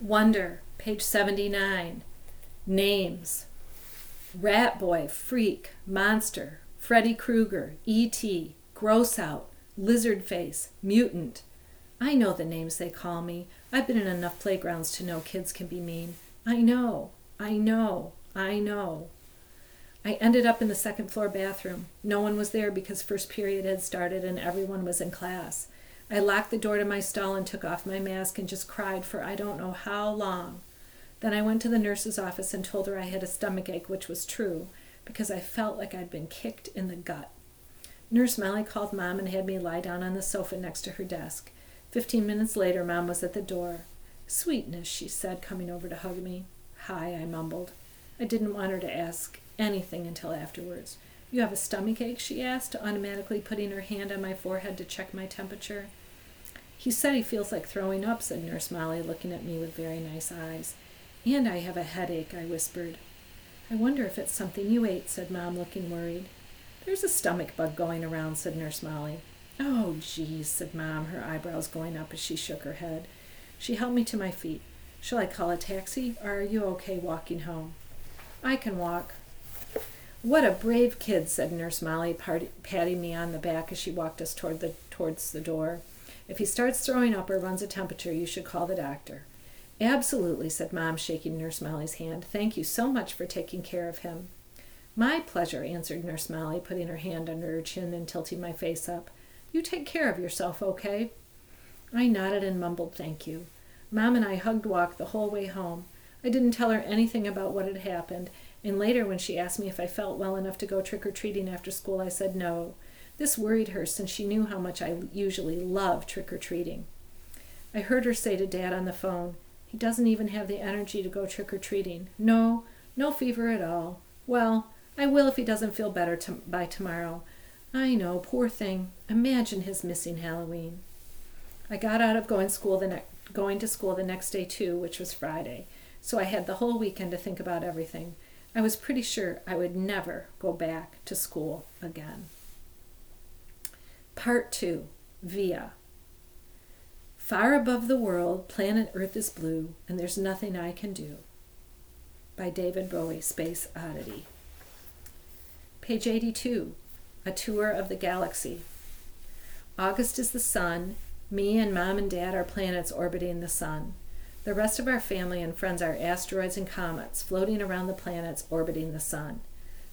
Wonder, page 79. Names Rat Boy, Freak, Monster, Freddy Krueger, E.T., Gross Out, Lizard Face, Mutant. I know the names they call me. I've been in enough playgrounds to know kids can be mean. I know, I know, I know. I ended up in the second floor bathroom. No one was there because first period had started and everyone was in class. I locked the door to my stall and took off my mask and just cried for I don't know how long. Then I went to the nurse's office and told her I had a stomach ache, which was true, because I felt like I'd been kicked in the gut. Nurse Molly called Mom and had me lie down on the sofa next to her desk. Fifteen minutes later, Mom was at the door. Sweetness, she said, coming over to hug me. Hi, I mumbled. I didn't want her to ask anything until afterwards. You have a stomach ache? she asked, automatically putting her hand on my forehead to check my temperature. He said he feels like throwing up, said Nurse Molly, looking at me with very nice eyes. And I have a headache, I whispered. I wonder if it's something you ate, said Mom, looking worried. There's a stomach bug going around, said Nurse Molly. Oh, geez, said Mom, her eyebrows going up as she shook her head. She helped me to my feet. Shall I call a taxi, or are you okay walking home? I can walk. What a brave kid, said Nurse Molly, patting me on the back as she walked us toward the, towards the door. If he starts throwing up or runs a temperature, you should call the doctor. Absolutely, said Mom, shaking Nurse Molly's hand. Thank you so much for taking care of him. My pleasure, answered Nurse Molly, putting her hand under her chin and tilting my face up. You take care of yourself, okay? I nodded and mumbled thank you. Mom and I hugged walk the whole way home. I didn't tell her anything about what had happened, and later when she asked me if I felt well enough to go trick or treating after school, I said no. This worried her since she knew how much I usually love trick or treating. I heard her say to Dad on the phone, he doesn't even have the energy to go trick or treating. No, no fever at all. Well, I will if he doesn't feel better to- by tomorrow. I know, poor thing. Imagine his missing Halloween. I got out of going school the ne- going to school the next day too, which was Friday. So I had the whole weekend to think about everything. I was pretty sure I would never go back to school again. Part 2 Via Far above the world, planet Earth is blue, and there's nothing I can do. By David Bowie, Space Oddity. Page 82 A Tour of the Galaxy. August is the sun. Me and mom and dad are planets orbiting the sun. The rest of our family and friends are asteroids and comets floating around the planets orbiting the sun.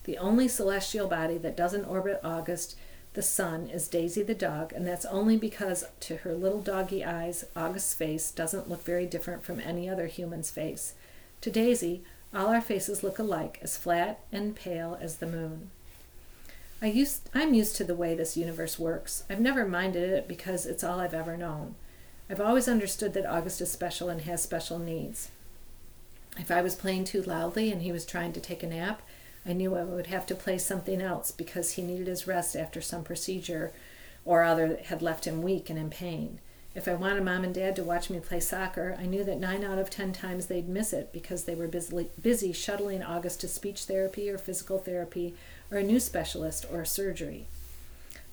The only celestial body that doesn't orbit August the sun is Daisy the dog, and that's only because to her little doggy eyes, August's face doesn't look very different from any other human's face. To Daisy, all our faces look alike, as flat and pale as the moon. I used, I'm used to the way this universe works. I've never minded it because it's all I've ever known. I've always understood that August is special and has special needs. If I was playing too loudly and he was trying to take a nap, I knew I would have to play something else because he needed his rest after some procedure or other had left him weak and in pain. If I wanted mom and dad to watch me play soccer, I knew that nine out of ten times they'd miss it because they were busy, busy shuttling August to speech therapy or physical therapy or a new specialist or surgery.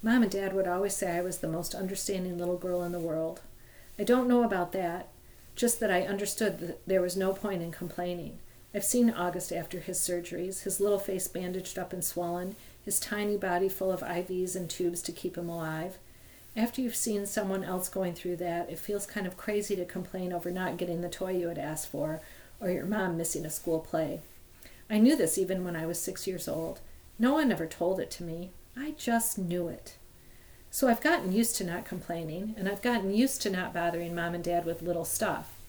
Mom and dad would always say I was the most understanding little girl in the world. I don't know about that, just that I understood that there was no point in complaining. I've seen August after his surgeries, his little face bandaged up and swollen, his tiny body full of IVs and tubes to keep him alive. After you've seen someone else going through that, it feels kind of crazy to complain over not getting the toy you had asked for or your mom missing a school play. I knew this even when I was six years old. No one ever told it to me. I just knew it. So I've gotten used to not complaining, and I've gotten used to not bothering mom and dad with little stuff.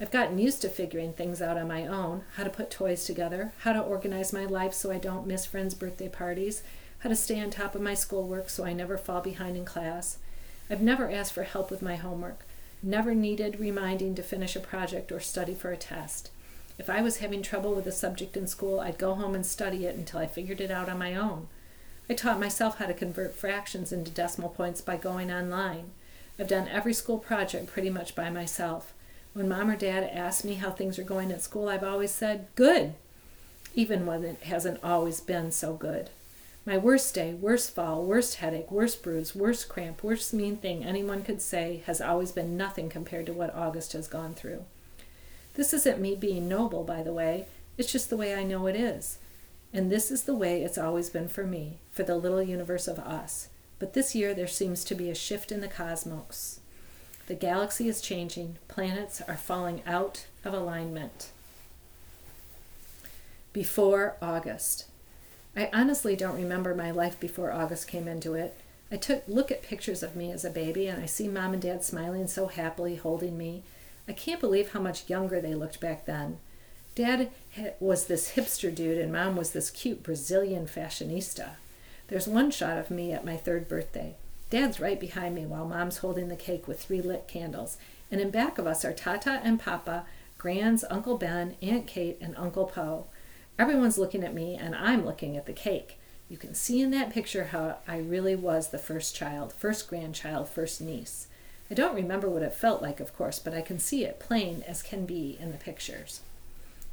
I've gotten used to figuring things out on my own how to put toys together, how to organize my life so I don't miss friends' birthday parties, how to stay on top of my schoolwork so I never fall behind in class. I've never asked for help with my homework, never needed reminding to finish a project or study for a test. If I was having trouble with a subject in school, I'd go home and study it until I figured it out on my own. I taught myself how to convert fractions into decimal points by going online. I've done every school project pretty much by myself. When mom or dad ask me how things are going at school, I've always said, good, even when it hasn't always been so good. My worst day, worst fall, worst headache, worst bruise, worst cramp, worst mean thing anyone could say has always been nothing compared to what August has gone through. This isn't me being noble, by the way. It's just the way I know it is. And this is the way it's always been for me, for the little universe of us. But this year there seems to be a shift in the cosmos. The galaxy is changing, planets are falling out of alignment. Before August. I honestly don't remember my life before August came into it. I took look at pictures of me as a baby and I see mom and dad smiling so happily holding me. I can't believe how much younger they looked back then. Dad was this hipster dude and mom was this cute Brazilian fashionista. There's one shot of me at my third birthday. Dad's right behind me while Mom's holding the cake with three lit candles. And in back of us are Tata and Papa, Grans, Uncle Ben, Aunt Kate, and Uncle Po. Everyone's looking at me, and I'm looking at the cake. You can see in that picture how I really was the first child, first grandchild, first niece. I don't remember what it felt like, of course, but I can see it plain as can be in the pictures.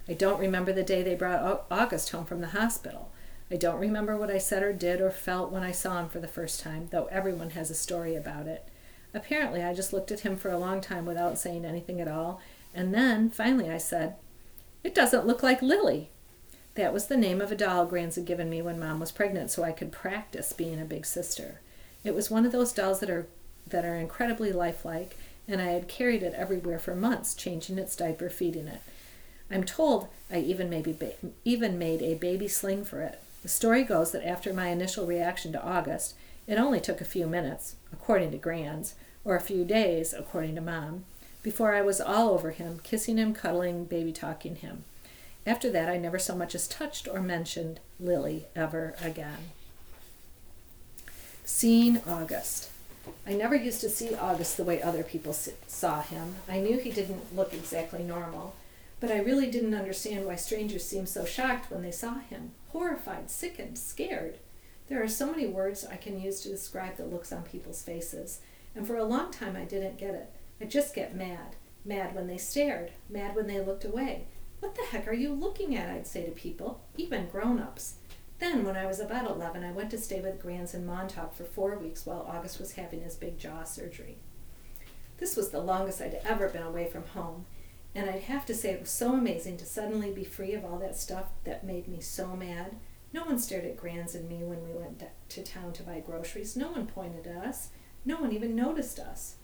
I don't remember the day they brought August home from the hospital. I don't remember what I said or did or felt when I saw him for the first time, though everyone has a story about it. Apparently, I just looked at him for a long time without saying anything at all, and then, finally, I said, It doesn't look like Lily. That was the name of a doll Grans had given me when Mom was pregnant so I could practice being a big sister. It was one of those dolls that are, that are incredibly lifelike, and I had carried it everywhere for months, changing its diaper, feeding it. I'm told I even, maybe ba- even made a baby sling for it. The story goes that after my initial reaction to August, it only took a few minutes, according to Grans, or a few days, according to Mom, before I was all over him, kissing him, cuddling, baby talking him. After that, I never so much as touched or mentioned Lily ever again. Seeing August. I never used to see August the way other people saw him. I knew he didn't look exactly normal, but I really didn't understand why strangers seemed so shocked when they saw him horrified, sickened, scared. There are so many words I can use to describe the looks on people's faces, and for a long time I didn't get it. I just get mad. Mad when they stared, mad when they looked away. What the heck are you looking at? I'd say to people, even grown ups. Then, when I was about 11, I went to stay with Grans in Montauk for four weeks while August was having his big jaw surgery. This was the longest I'd ever been away from home, and I'd have to say it was so amazing to suddenly be free of all that stuff that made me so mad. No one stared at Grans and me when we went to town to buy groceries. No one pointed at us. No one even noticed us.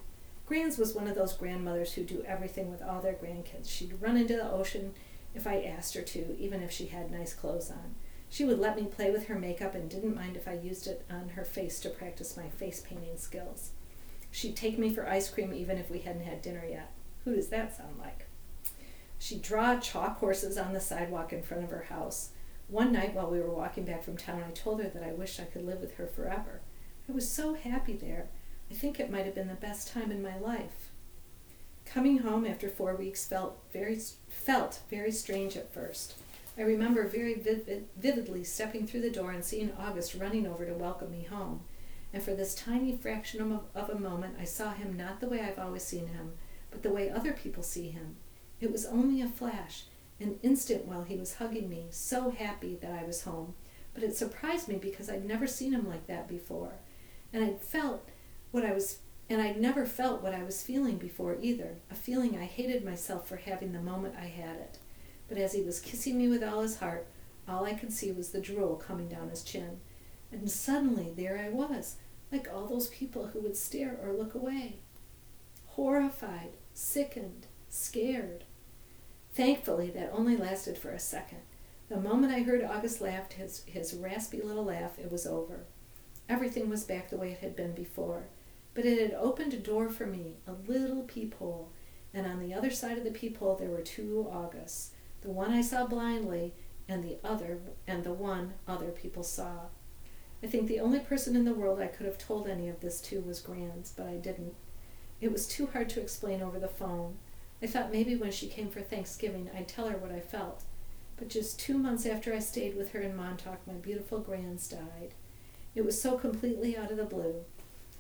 Grans was one of those grandmothers who do everything with all their grandkids. She'd run into the ocean if I asked her to, even if she had nice clothes on. She would let me play with her makeup and didn't mind if I used it on her face to practice my face painting skills. She'd take me for ice cream even if we hadn't had dinner yet. Who does that sound like? She'd draw chalk horses on the sidewalk in front of her house. One night while we were walking back from town, I told her that I wished I could live with her forever. I was so happy there. I think it might have been the best time in my life. Coming home after four weeks felt very felt very strange at first. I remember very vivid, vividly stepping through the door and seeing August running over to welcome me home. And for this tiny fraction of, of a moment, I saw him not the way I've always seen him, but the way other people see him. It was only a flash, an instant while he was hugging me, so happy that I was home. But it surprised me because I'd never seen him like that before. And I'd felt what I was and I'd never felt what I was feeling before either, a feeling I hated myself for having the moment I had it. But as he was kissing me with all his heart, all I could see was the drool coming down his chin. And suddenly there I was, like all those people who would stare or look away. Horrified, sickened, scared. Thankfully, that only lasted for a second. The moment I heard August laugh, his, his raspy little laugh, it was over. Everything was back the way it had been before. But it had opened a door for me, a little peephole, and on the other side of the peephole there were two Augusts, the one I saw blindly, and the other and the one other people saw. I think the only person in the world I could have told any of this to was Grans, but I didn't. It was too hard to explain over the phone. I thought maybe when she came for Thanksgiving I'd tell her what I felt. But just two months after I stayed with her in Montauk, my beautiful Grans died. It was so completely out of the blue.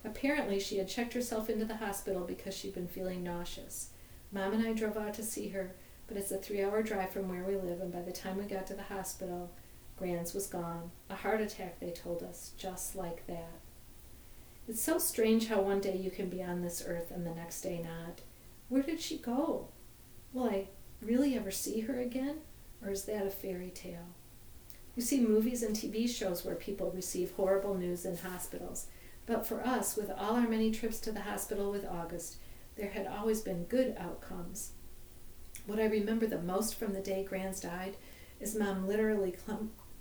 Apparently, she had checked herself into the hospital because she'd been feeling nauseous. Mom and I drove out to see her, but it's a three hour drive from where we live, and by the time we got to the hospital, Grans was gone. A heart attack, they told us, just like that. It's so strange how one day you can be on this earth and the next day not. Where did she go? Will I, really ever see her again? Or is that a fairy tale? You see movies and TV shows where people receive horrible news in hospitals. But for us, with all our many trips to the hospital with August, there had always been good outcomes. What I remember the most from the day Grans died is Mom literally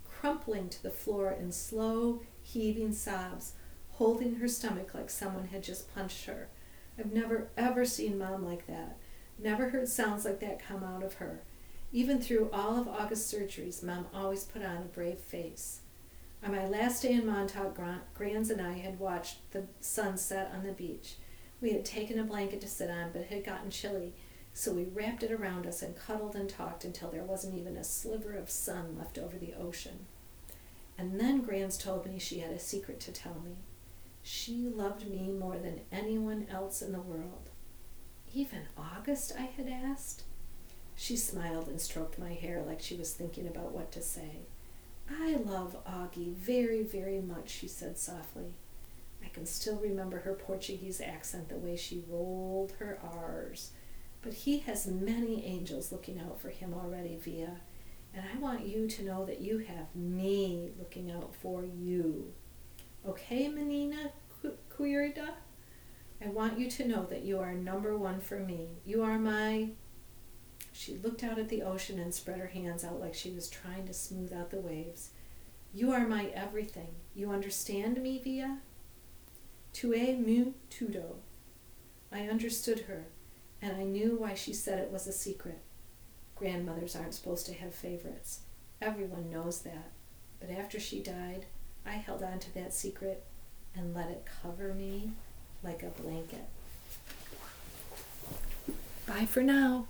crumpling to the floor in slow, heaving sobs, holding her stomach like someone had just punched her. I've never ever seen Mom like that. Never heard sounds like that come out of her. Even through all of August's surgeries, Mom always put on a brave face. On my last day in Montauk, Grans and I had watched the sun set on the beach. We had taken a blanket to sit on, but it had gotten chilly, so we wrapped it around us and cuddled and talked until there wasn't even a sliver of sun left over the ocean. And then Grans told me she had a secret to tell me. She loved me more than anyone else in the world. Even August? I had asked. She smiled and stroked my hair like she was thinking about what to say. I love Augie very, very much, she said softly. I can still remember her Portuguese accent, the way she rolled her R's. But he has many angels looking out for him already, Via. And I want you to know that you have me looking out for you. Okay, Menina Querida? I want you to know that you are number one for me. You are my. She looked out at the ocean and spread her hands out like she was trying to smooth out the waves. You are my everything. You understand me, Via? Tu es mu tudo. I understood her, and I knew why she said it was a secret. Grandmothers aren't supposed to have favorites. Everyone knows that. But after she died, I held on to that secret and let it cover me like a blanket. Bye for now.